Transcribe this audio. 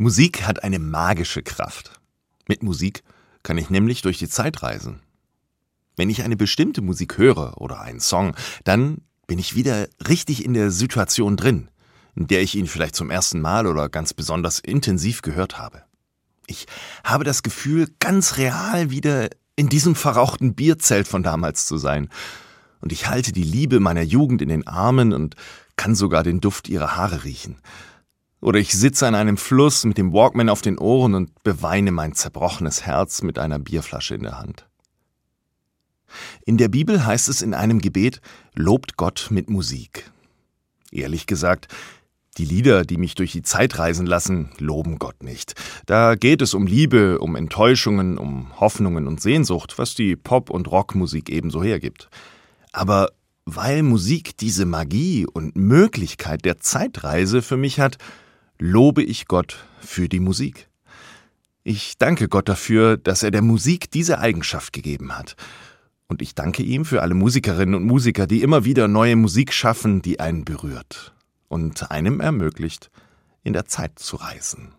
Musik hat eine magische Kraft. Mit Musik kann ich nämlich durch die Zeit reisen. Wenn ich eine bestimmte Musik höre oder einen Song, dann bin ich wieder richtig in der Situation drin, in der ich ihn vielleicht zum ersten Mal oder ganz besonders intensiv gehört habe. Ich habe das Gefühl, ganz real wieder in diesem verrauchten Bierzelt von damals zu sein. Und ich halte die Liebe meiner Jugend in den Armen und kann sogar den Duft ihrer Haare riechen. Oder ich sitze an einem Fluss mit dem Walkman auf den Ohren und beweine mein zerbrochenes Herz mit einer Bierflasche in der Hand. In der Bibel heißt es in einem Gebet, lobt Gott mit Musik. Ehrlich gesagt, die Lieder, die mich durch die Zeit reisen lassen, loben Gott nicht. Da geht es um Liebe, um Enttäuschungen, um Hoffnungen und Sehnsucht, was die Pop- und Rockmusik ebenso hergibt. Aber weil Musik diese Magie und Möglichkeit der Zeitreise für mich hat, lobe ich Gott für die Musik. Ich danke Gott dafür, dass er der Musik diese Eigenschaft gegeben hat. Und ich danke ihm für alle Musikerinnen und Musiker, die immer wieder neue Musik schaffen, die einen berührt und einem ermöglicht, in der Zeit zu reisen.